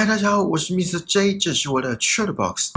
嗨，大家好，我是 Mr. J，这是我的 c h a t Box。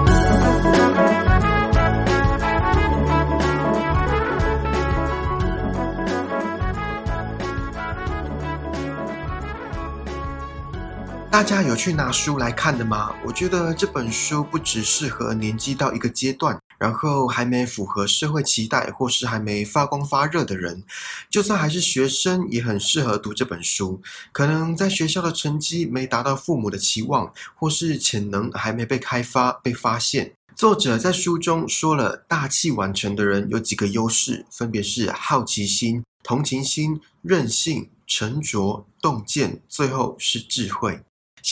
大家有去拿书来看的吗？我觉得这本书不只适合年纪到一个阶段。然后还没符合社会期待，或是还没发光发热的人，就算还是学生，也很适合读这本书。可能在学校的成绩没达到父母的期望，或是潜能还没被开发、被发现。作者在书中说了，大器晚成的人有几个优势，分别是好奇心、同情心、韧性、沉着、洞见，最后是智慧。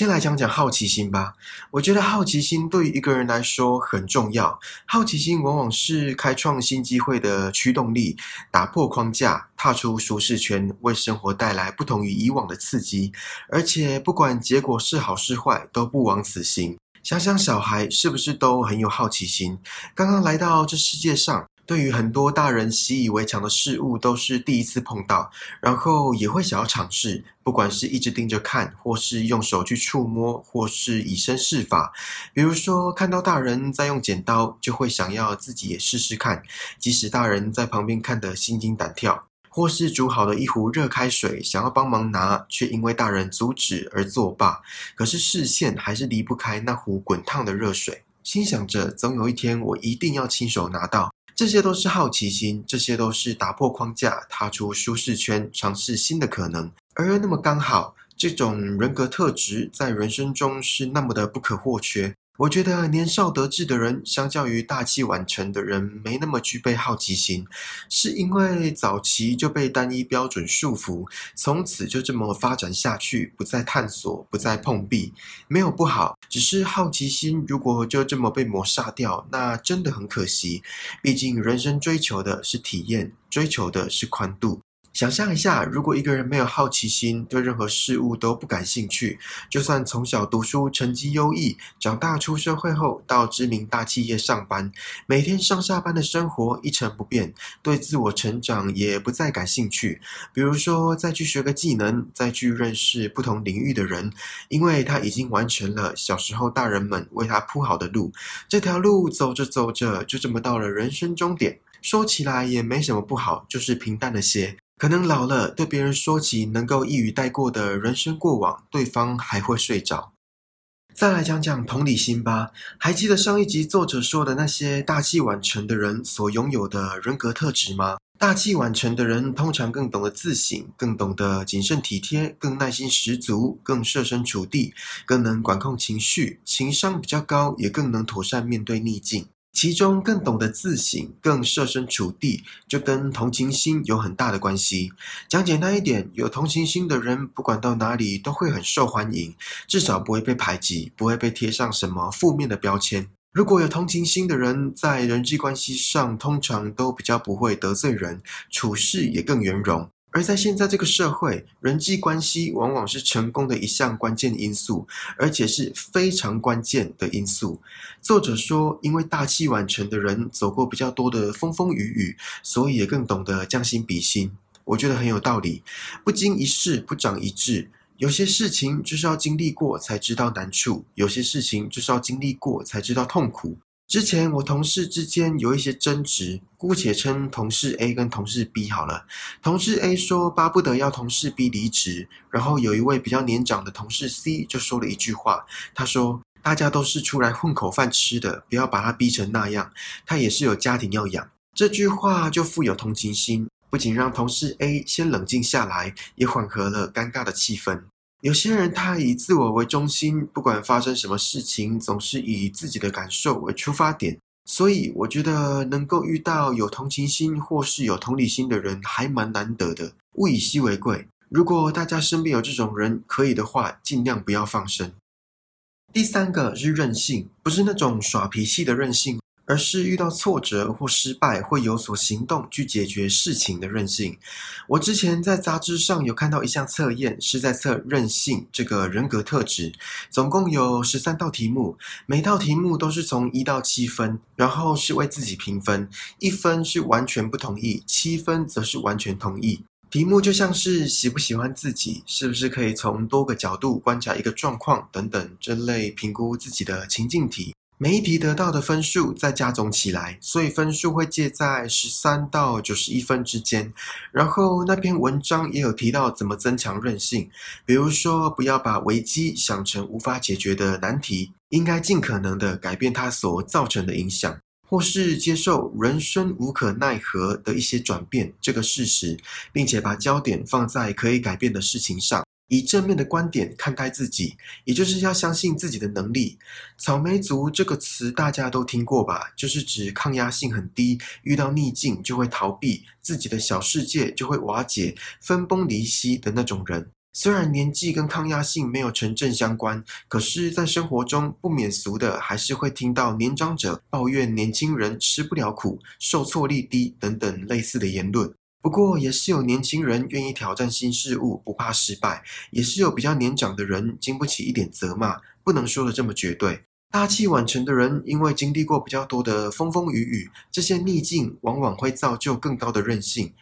先来讲讲好奇心吧。我觉得好奇心对于一个人来说很重要。好奇心往往是开创新机会的驱动力，打破框架，踏出舒适圈，为生活带来不同于以往的刺激。而且不管结果是好是坏，都不枉此行。想想小孩是不是都很有好奇心？刚刚来到这世界上。对于很多大人习以为常的事物，都是第一次碰到，然后也会想要尝试。不管是一直盯着看，或是用手去触摸，或是以身试法。比如说，看到大人在用剪刀，就会想要自己也试试看。即使大人在旁边看得心惊胆跳，或是煮好了一壶热开水，想要帮忙拿，却因为大人阻止而作罢。可是视线还是离不开那壶滚烫的热水，心想着总有一天我一定要亲手拿到。这些都是好奇心，这些都是打破框架、踏出舒适圈、尝试新的可能。而那么刚好，这种人格特质在人生中是那么的不可或缺。我觉得年少得志的人，相较于大器晚成的人，没那么具备好奇心，是因为早期就被单一标准束缚，从此就这么发展下去，不再探索，不再碰壁，没有不好，只是好奇心如果就这么被抹杀掉，那真的很可惜。毕竟人生追求的是体验，追求的是宽度。想象一下，如果一个人没有好奇心，对任何事物都不感兴趣，就算从小读书成绩优异，长大出社会后到知名大企业上班，每天上下班的生活一成不变，对自我成长也不再感兴趣。比如说，再去学个技能，再去认识不同领域的人，因为他已经完成了小时候大人们为他铺好的路，这条路走着走着，就这么到了人生终点。说起来也没什么不好，就是平淡了些。可能老了，对别人说起能够一语带过的人生过往，对方还会睡着。再来讲讲同理心吧。还记得上一集作者说的那些大器晚成的人所拥有的人格特质吗？大器晚成的人通常更懂得自省，更懂得谨慎体贴，更耐心十足，更设身处地，更能管控情绪，情商比较高，也更能妥善面对逆境。其中更懂得自省、更设身处地，就跟同情心有很大的关系。讲简单一点，有同情心的人，不管到哪里都会很受欢迎，至少不会被排挤，不会被贴上什么负面的标签。如果有同情心的人，在人际关系上通常都比较不会得罪人，处事也更圆融。而在现在这个社会，人际关系往往是成功的一项关键因素，而且是非常关键的因素。作者说，因为大器晚成的人走过比较多的风风雨雨，所以也更懂得将心比心。我觉得很有道理。不经一事不长一智，有些事情就是要经历过才知道难处，有些事情就是要经历过才知道痛苦。之前我同事之间有一些争执，姑且称同事 A 跟同事 B 好了。同事 A 说巴不得要同事 B 离职，然后有一位比较年长的同事 C 就说了一句话，他说：“大家都是出来混口饭吃的，不要把他逼成那样，他也是有家庭要养。”这句话就富有同情心，不仅让同事 A 先冷静下来，也缓和了尴尬的气氛。有些人他以自我为中心，不管发生什么事情，总是以自己的感受为出发点。所以我觉得能够遇到有同情心或是有同理心的人，还蛮难得的。物以稀为贵，如果大家身边有这种人，可以的话，尽量不要放生。第三个是任性，不是那种耍脾气的任性。而是遇到挫折或失败会有所行动去解决事情的韧性。我之前在杂志上有看到一项测验，是在测韧性这个人格特质，总共有十三道题目，每道题目都是从一到七分，然后是为自己评分，一分是完全不同意，七分则是完全同意。题目就像是喜不喜欢自己，是不是可以从多个角度观察一个状况等等这类评估自己的情境题。每一题得到的分数再加总起来，所以分数会介在十三到九十一分之间。然后那篇文章也有提到怎么增强韧性，比如说不要把危机想成无法解决的难题，应该尽可能的改变它所造成的影响。或是接受人生无可奈何的一些转变这个事实，并且把焦点放在可以改变的事情上，以正面的观点看待自己，也就是要相信自己的能力。草莓族这个词大家都听过吧？就是指抗压性很低，遇到逆境就会逃避，自己的小世界就会瓦解、分崩离析的那种人。虽然年纪跟抗压性没有成正相关，可是，在生活中不免俗的，还是会听到年长者抱怨年轻人吃不了苦、受挫力低等等类似的言论。不过，也是有年轻人愿意挑战新事物，不怕失败；也是有比较年长的人经不起一点责骂，不能说的这么绝对。大器晚成的人，因为经历过比较多的风风雨雨，这些逆境往往会造就更高的韧性。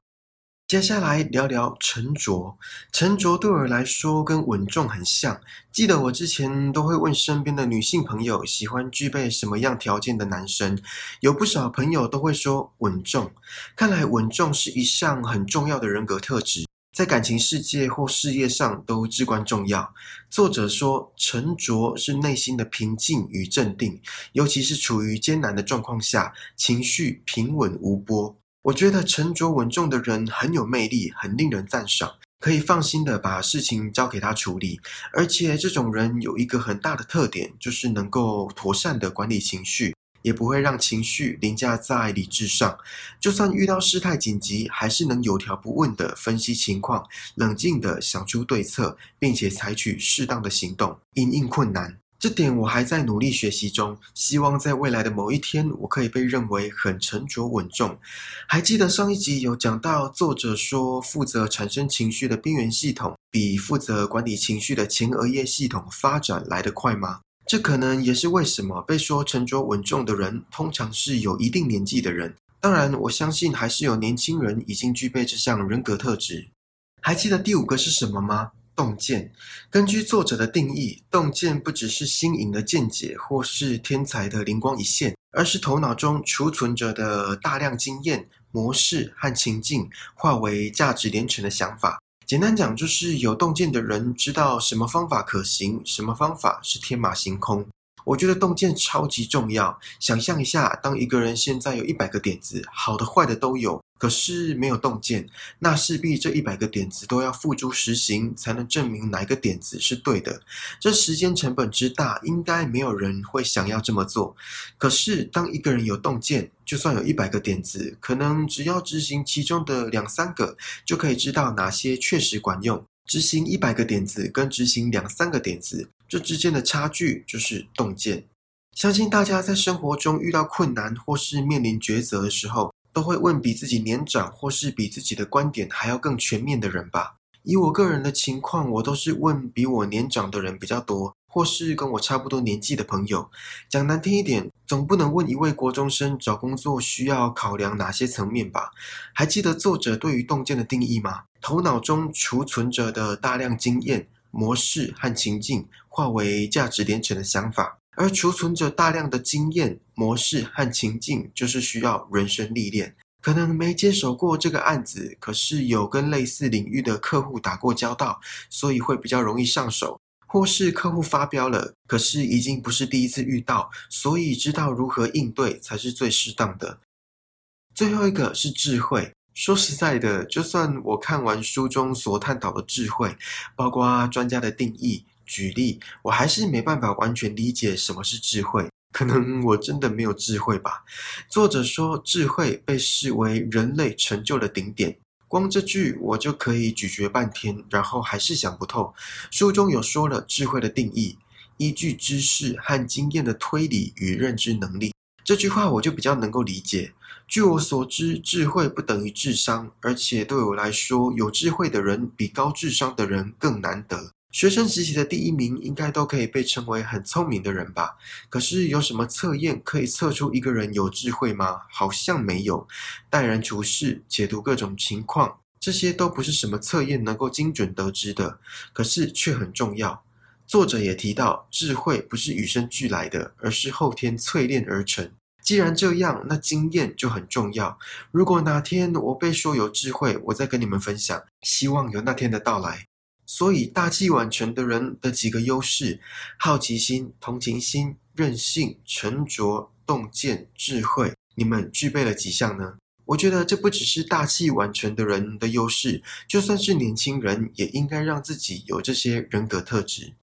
接下来聊聊沉着。沉着对我来说跟稳重很像。记得我之前都会问身边的女性朋友，喜欢具备什么样条件的男生，有不少朋友都会说稳重。看来稳重是一项很重要的人格特质，在感情世界或事业上都至关重要。作者说，沉着是内心的平静与镇定，尤其是处于艰难的状况下，情绪平稳无波。我觉得沉着稳重的人很有魅力，很令人赞赏，可以放心的把事情交给他处理。而且这种人有一个很大的特点，就是能够妥善的管理情绪，也不会让情绪凌驾在理智上。就算遇到事态紧急，还是能有条不紊的分析情况，冷静的想出对策，并且采取适当的行动，应应困难。这点我还在努力学习中，希望在未来的某一天，我可以被认为很沉着稳重。还记得上一集有讲到，作者说负责产生情绪的边缘系统，比负责管理情绪的前额叶系统发展来得快吗？这可能也是为什么被说沉着稳重的人，通常是有一定年纪的人。当然，我相信还是有年轻人已经具备这项人格特质。还记得第五个是什么吗？洞见，根据作者的定义，洞见不只是新颖的见解，或是天才的灵光一现，而是头脑中储存着的大量经验、模式和情境，化为价值连城的想法。简单讲，就是有洞见的人知道什么方法可行，什么方法是天马行空。我觉得洞见超级重要。想象一下，当一个人现在有一百个点子，好的坏的都有。可是没有洞见，那势必这一百个点子都要付诸实行，才能证明哪一个点子是对的。这时间成本之大，应该没有人会想要这么做。可是当一个人有洞见，就算有一百个点子，可能只要执行其中的两三个，就可以知道哪些确实管用。执行一百个点子跟执行两三个点子，这之间的差距就是洞见。相信大家在生活中遇到困难或是面临抉择的时候。都会问比自己年长或是比自己的观点还要更全面的人吧。以我个人的情况，我都是问比我年长的人比较多，或是跟我差不多年纪的朋友。讲难听一点，总不能问一位国中生找工作需要考量哪些层面吧？还记得作者对于洞见的定义吗？头脑中储存着的大量经验、模式和情境，化为价值连城的想法。而储存着大量的经验模式和情境，就是需要人生历练。可能没接手过这个案子，可是有跟类似领域的客户打过交道，所以会比较容易上手。或是客户发飙了，可是已经不是第一次遇到，所以知道如何应对才是最适当的。最后一个是智慧。说实在的，就算我看完书中所探讨的智慧，包括专家的定义。举例，我还是没办法完全理解什么是智慧，可能我真的没有智慧吧。作者说，智慧被视为人类成就的顶点，光这句我就可以咀嚼半天，然后还是想不透。书中有说了智慧的定义，依据知识和经验的推理与认知能力。这句话我就比较能够理解。据我所知，智慧不等于智商，而且对我来说，有智慧的人比高智商的人更难得。学生时期的第一名应该都可以被称为很聪明的人吧？可是有什么测验可以测出一个人有智慧吗？好像没有。待人处事、解读各种情况、这些都不是什么测验能够精准得知的，可是却很重要。作者也提到，智慧不是与生俱来的，而是后天淬炼而成。既然这样，那经验就很重要。如果哪天我被说有智慧，我再跟你们分享。希望有那天的到来。所以，大器晚成的人的几个优势：好奇心、同情心、韧性、沉着、洞见、智慧。你们具备了几项呢？我觉得这不只是大器晚成的人的优势，就算是年轻人，也应该让自己有这些人格特质。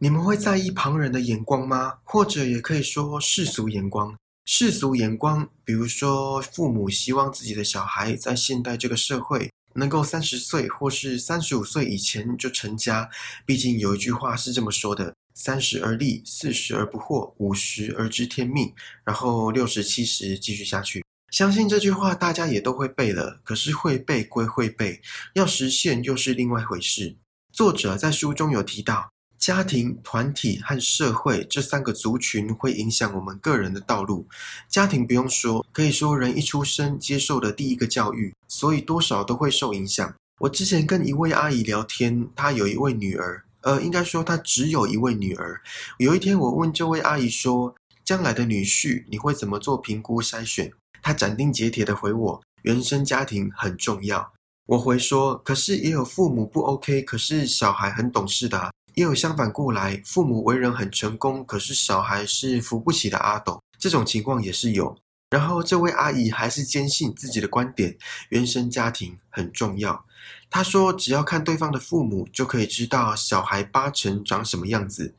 你们会在意旁人的眼光吗？或者也可以说世俗眼光。世俗眼光，比如说父母希望自己的小孩在现代这个社会能够三十岁或是三十五岁以前就成家。毕竟有一句话是这么说的：三十而立，四十而不惑，五十而知天命，然后六十七十继续下去。相信这句话大家也都会背了，可是会背归会背，要实现又是另外一回事。作者在书中有提到，家庭、团体和社会这三个族群会影响我们个人的道路。家庭不用说，可以说人一出生接受的第一个教育，所以多少都会受影响。我之前跟一位阿姨聊天，她有一位女儿，呃，应该说她只有一位女儿。有一天我问这位阿姨说：“将来的女婿，你会怎么做评估筛选？”她斩钉截铁的回我：“原生家庭很重要。”我回说：“可是也有父母不 OK，可是小孩很懂事的；也有相反过来，父母为人很成功，可是小孩是扶不起的阿斗。这种情况也是有。”然后这位阿姨还是坚信自己的观点：原生家庭很重要。她说：“只要看对方的父母，就可以知道小孩八成长什么样子。”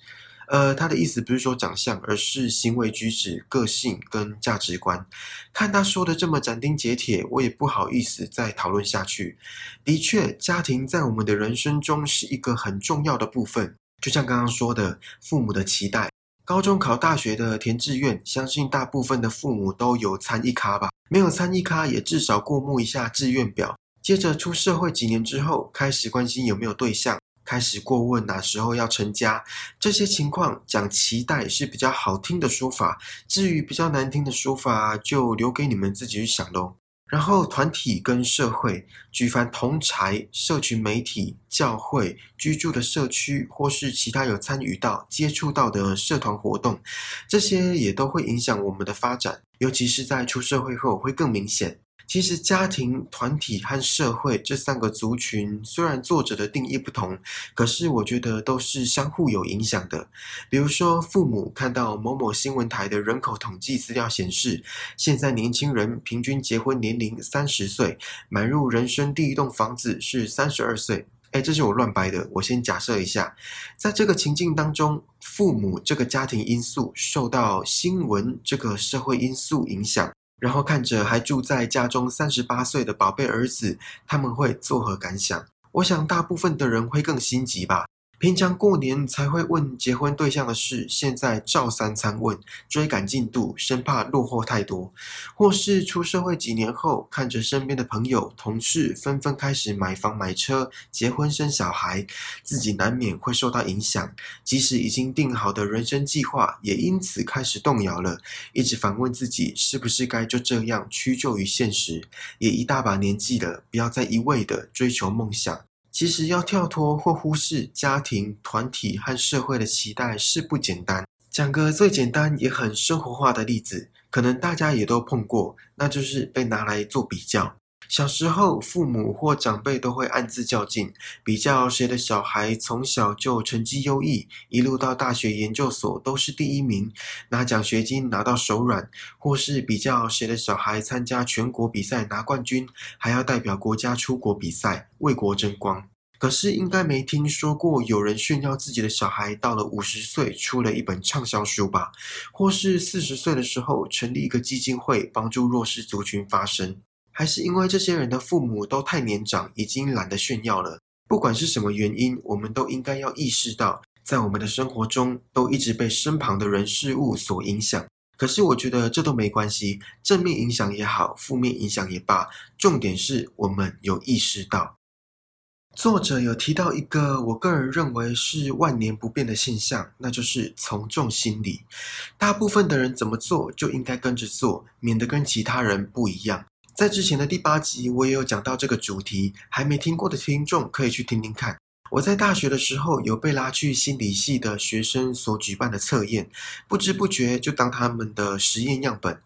呃，他的意思不是说长相，而是行为举止、个性跟价值观。看他说的这么斩钉截铁，我也不好意思再讨论下去。的确，家庭在我们的人生中是一个很重要的部分。就像刚刚说的，父母的期待。高中考大学的填志愿，相信大部分的父母都有参一咖吧？没有参一咖，也至少过目一下志愿表。接着出社会几年之后，开始关心有没有对象。开始过问哪时候要成家，这些情况讲期待是比较好听的说法，至于比较难听的说法，就留给你们自己去想喽。然后团体跟社会，举凡同才、社群媒体、教会、居住的社区，或是其他有参与到、接触到的社团活动，这些也都会影响我们的发展，尤其是在出社会后会更明显。其实，家庭、团体和社会这三个族群，虽然作者的定义不同，可是我觉得都是相互有影响的。比如说，父母看到某某新闻台的人口统计资料显示，现在年轻人平均结婚年龄三十岁，买入人生第一栋房子是三十二岁。哎，这是我乱掰的。我先假设一下，在这个情境当中，父母这个家庭因素受到新闻这个社会因素影响。然后看着还住在家中三十八岁的宝贝儿子，他们会作何感想？我想大部分的人会更心急吧。平常过年才会问结婚对象的事，现在照三餐问，追赶进度，生怕落后太多；或是出社会几年后，看着身边的朋友、同事纷纷开始买房买车、结婚生小孩，自己难免会受到影响。即使已经定好的人生计划，也因此开始动摇了。一直反问自己，是不是该就这样屈就于现实？也一大把年纪了，不要再一味的追求梦想。其实要跳脱或忽视家庭、团体和社会的期待是不简单。讲个最简单也很生活化的例子，可能大家也都碰过，那就是被拿来做比较。小时候，父母或长辈都会暗自较劲，比较谁的小孩从小就成绩优异，一路到大学研究所都是第一名，拿奖学金拿到手软；或是比较谁的小孩参加全国比赛拿冠军，还要代表国家出国比赛，为国争光。可是应该没听说过有人炫耀自己的小孩到了五十岁出了一本畅销书吧？或是四十岁的时候成立一个基金会，帮助弱势族群发声？还是因为这些人的父母都太年长，已经懒得炫耀了。不管是什么原因，我们都应该要意识到，在我们的生活中都一直被身旁的人事物所影响。可是我觉得这都没关系，正面影响也好，负面影响也罢，重点是我们有意识到。作者有提到一个我个人认为是万年不变的现象，那就是从众心理。大部分的人怎么做就应该跟着做，免得跟其他人不一样。在之前的第八集，我也有讲到这个主题，还没听过的听众可以去听听看。我在大学的时候有被拉去心理系的学生所举办的测验，不知不觉就当他们的实验样本。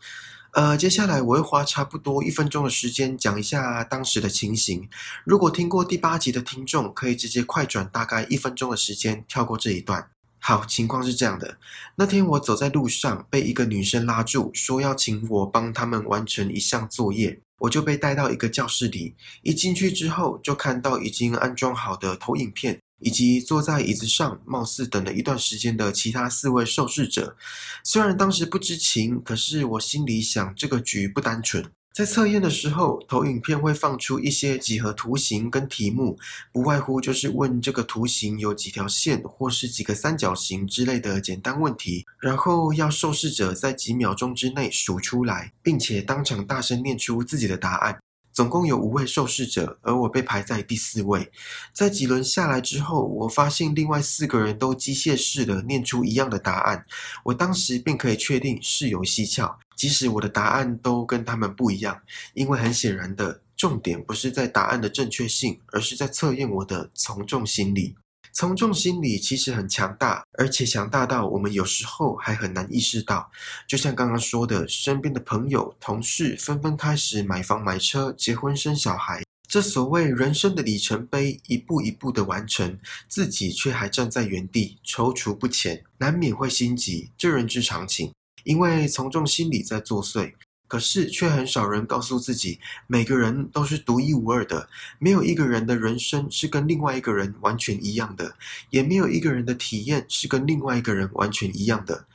呃，接下来我会花差不多一分钟的时间讲一下当时的情形。如果听过第八集的听众，可以直接快转大概一分钟的时间，跳过这一段。好，情况是这样的。那天我走在路上，被一个女生拉住，说要请我帮他们完成一项作业。我就被带到一个教室里，一进去之后，就看到已经安装好的投影片，以及坐在椅子上，貌似等了一段时间的其他四位受试者。虽然当时不知情，可是我心里想，这个局不单纯。在测验的时候，投影片会放出一些几何图形跟题目，不外乎就是问这个图形有几条线，或是几个三角形之类的简单问题，然后要受试者在几秒钟之内数出来，并且当场大声念出自己的答案。总共有五位受试者，而我被排在第四位。在几轮下来之后，我发现另外四个人都机械式的念出一样的答案，我当时便可以确定是有蹊跷。即使我的答案都跟他们不一样，因为很显然的，重点不是在答案的正确性，而是在测验我的从众心理。从众心理其实很强大，而且强大到我们有时候还很难意识到。就像刚刚说的，身边的朋友、同事纷纷开始买房、买车、结婚、生小孩，这所谓人生的里程碑，一步一步的完成，自己却还站在原地踌躇不前，难免会心急，这人之常情。因为从众心理在作祟。可是，却很少人告诉自己，每个人都是独一无二的，没有一个人的人生是跟另外一个人完全一样的，也没有一个人的体验是跟另外一个人完全一样的。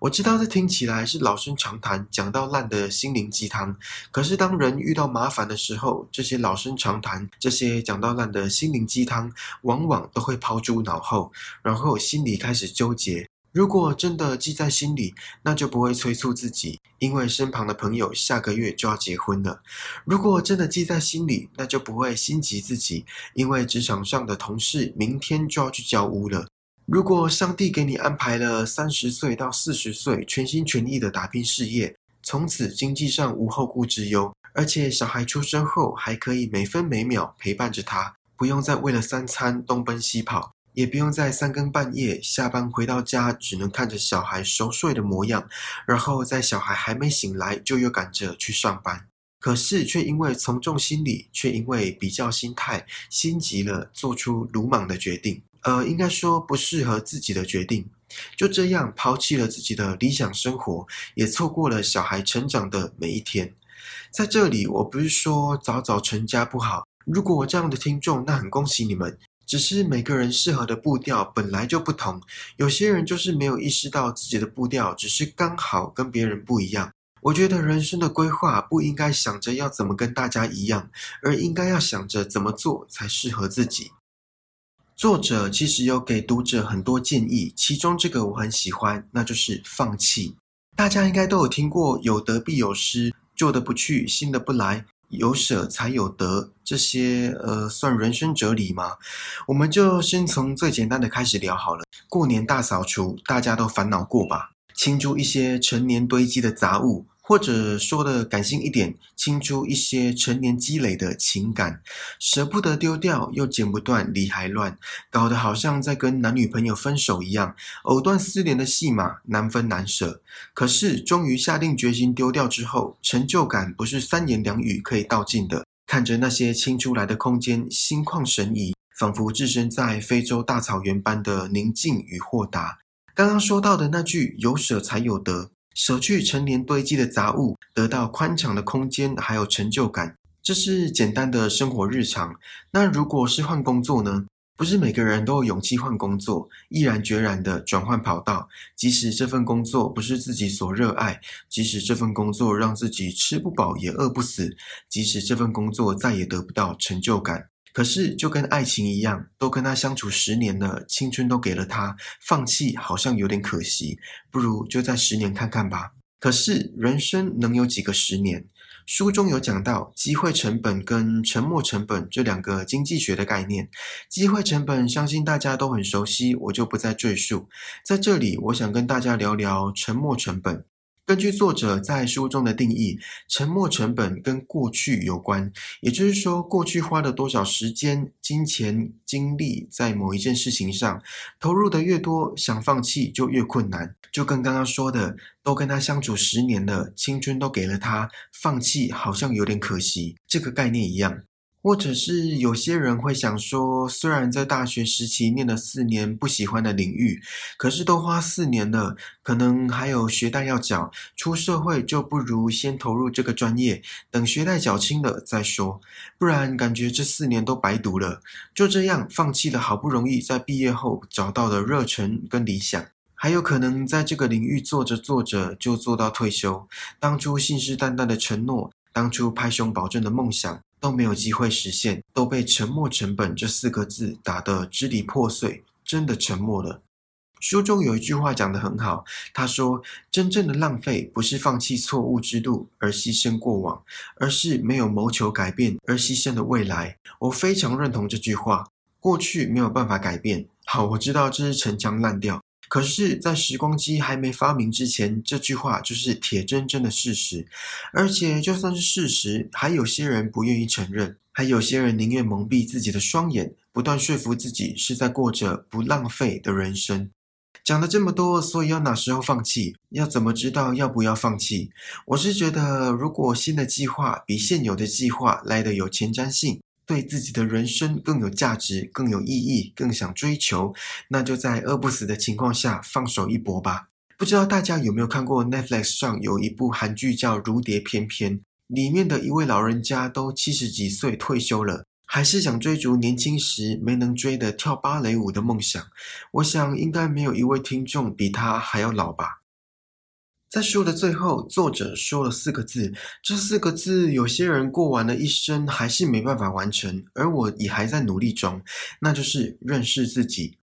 我知道这听起来是老生常谈、讲到烂的心灵鸡汤，可是当人遇到麻烦的时候，这些老生常谈、这些讲到烂的心灵鸡汤，往往都会抛诸脑后，然后心里开始纠结。如果真的记在心里，那就不会催促自己，因为身旁的朋友下个月就要结婚了。如果真的记在心里，那就不会心急自己，因为职场上的同事明天就要去交屋了。如果上帝给你安排了三十岁到四十岁全心全意的打拼事业，从此经济上无后顾之忧，而且小孩出生后还可以每分每秒陪伴着他，不用再为了三餐东奔西跑。也不用在三更半夜下班回到家，只能看着小孩熟睡的模样，然后在小孩还没醒来就又赶着去上班。可是却因为从众心理，却因为比较心态，心急了，做出鲁莽的决定。呃，应该说不适合自己的决定，就这样抛弃了自己的理想生活，也错过了小孩成长的每一天。在这里，我不是说早早成家不好。如果我这样的听众，那很恭喜你们。只是每个人适合的步调本来就不同，有些人就是没有意识到自己的步调只是刚好跟别人不一样。我觉得人生的规划不应该想着要怎么跟大家一样，而应该要想着怎么做才适合自己。作者其实有给读者很多建议，其中这个我很喜欢，那就是放弃。大家应该都有听过“有得必有失，旧的不去，新的不来”。有舍才有得，这些呃算人生哲理吗？我们就先从最简单的开始聊好了。过年大扫除，大家都烦恼过吧？清除一些陈年堆积的杂物。或者说的感性一点，清出一些成年积累的情感，舍不得丢掉，又剪不断，理还乱，搞得好像在跟男女朋友分手一样，藕断丝连的戏码，难分难舍。可是终于下定决心丢掉之后，成就感不是三言两语可以道尽的。看着那些清出来的空间，心旷神怡，仿佛置身在非洲大草原般的宁静与豁达。刚刚说到的那句“有舍才有得”。舍去成年堆积的杂物，得到宽敞的空间，还有成就感，这是简单的生活日常。那如果是换工作呢？不是每个人都有勇气换工作，毅然决然的转换跑道，即使这份工作不是自己所热爱，即使这份工作让自己吃不饱也饿不死，即使这份工作再也得不到成就感。可是，就跟爱情一样，都跟他相处十年了，青春都给了他，放弃好像有点可惜，不如就在十年看看吧。可是，人生能有几个十年？书中有讲到机会成本跟沉没成本这两个经济学的概念。机会成本，相信大家都很熟悉，我就不再赘述。在这里，我想跟大家聊聊沉没成本。根据作者在书中的定义，沉没成本跟过去有关，也就是说，过去花了多少时间、金钱、精力在某一件事情上，投入的越多，想放弃就越困难。就跟刚刚说的，都跟他相处十年了，青春都给了他，放弃好像有点可惜，这个概念一样。或者是有些人会想说，虽然在大学时期念了四年不喜欢的领域，可是都花四年了，可能还有学贷要缴，出社会就不如先投入这个专业，等学贷缴清了再说，不然感觉这四年都白读了。就这样放弃了好不容易在毕业后找到的热忱跟理想，还有可能在这个领域做着做着就做到退休，当初信誓旦旦的承诺，当初拍胸保证的梦想。都没有机会实现，都被“沉没成本”这四个字打得支离破碎，真的沉默了。书中有一句话讲得很好，他说：“真正的浪费不是放弃错误之路而牺牲过往，而是没有谋求改变而牺牲的未来。”我非常认同这句话。过去没有办法改变，好，我知道这是陈腔滥调。可是，在时光机还没发明之前，这句话就是铁铮铮的事实。而且，就算是事实，还有些人不愿意承认，还有些人宁愿蒙蔽自己的双眼，不断说服自己是在过着不浪费的人生。讲了这么多，所以要哪时候放弃？要怎么知道要不要放弃？我是觉得，如果新的计划比现有的计划来的有前瞻性。对自己的人生更有价值、更有意义、更想追求，那就在饿不死的情况下放手一搏吧。不知道大家有没有看过 Netflix 上有一部韩剧叫《如蝶翩翩》，里面的一位老人家都七十几岁退休了，还是想追逐年轻时没能追的跳芭蕾舞的梦想。我想应该没有一位听众比他还要老吧。在书的最后，作者说了四个字，这四个字有些人过完了一生还是没办法完成，而我也还在努力中，那就是认识自己。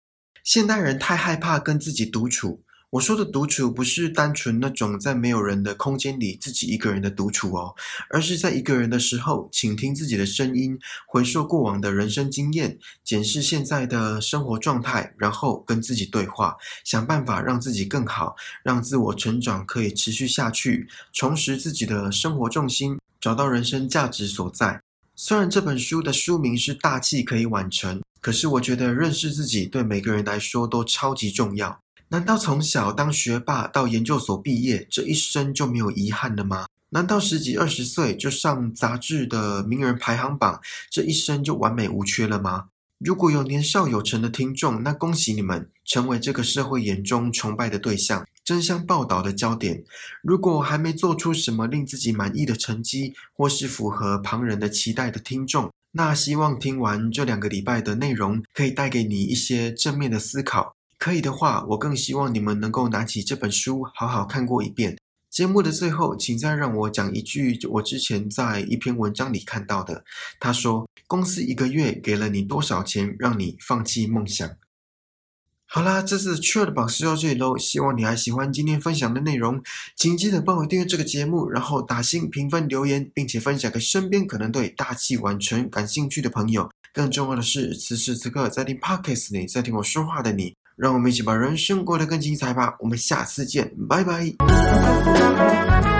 现代人太害怕跟自己独处。我说的独处不是单纯那种在没有人的空间里自己一个人的独处哦，而是在一个人的时候，倾听自己的声音，回溯过往的人生经验，检视现在的生活状态，然后跟自己对话，想办法让自己更好，让自我成长可以持续下去，重拾自己的生活重心，找到人生价值所在。虽然这本书的书名是大器可以晚成，可是我觉得认识自己对每个人来说都超级重要。难道从小当学霸到研究所毕业，这一生就没有遗憾了吗？难道十几二十岁就上杂志的名人排行榜，这一生就完美无缺了吗？如果有年少有成的听众，那恭喜你们，成为这个社会眼中崇拜的对象，争相报道的焦点。如果还没做出什么令自己满意的成绩，或是符合旁人的期待的听众，那希望听完这两个礼拜的内容，可以带给你一些正面的思考。可以的话，我更希望你们能够拿起这本书，好好看过一遍。节目的最后，请再让我讲一句我之前在一篇文章里看到的。他说：“公司一个月给了你多少钱，让你放弃梦想？”好啦，这次 Chill 的宝石到这里喽。希望你还喜欢今天分享的内容，请记得帮我订阅这个节目，然后打新评分、留言，并且分享给身边可能对大器晚成感兴趣的朋友。更重要的是，此时此刻在听 Podcast 你，在听我说话的你。让我们一起把人生过得更精彩吧！我们下次见，拜拜。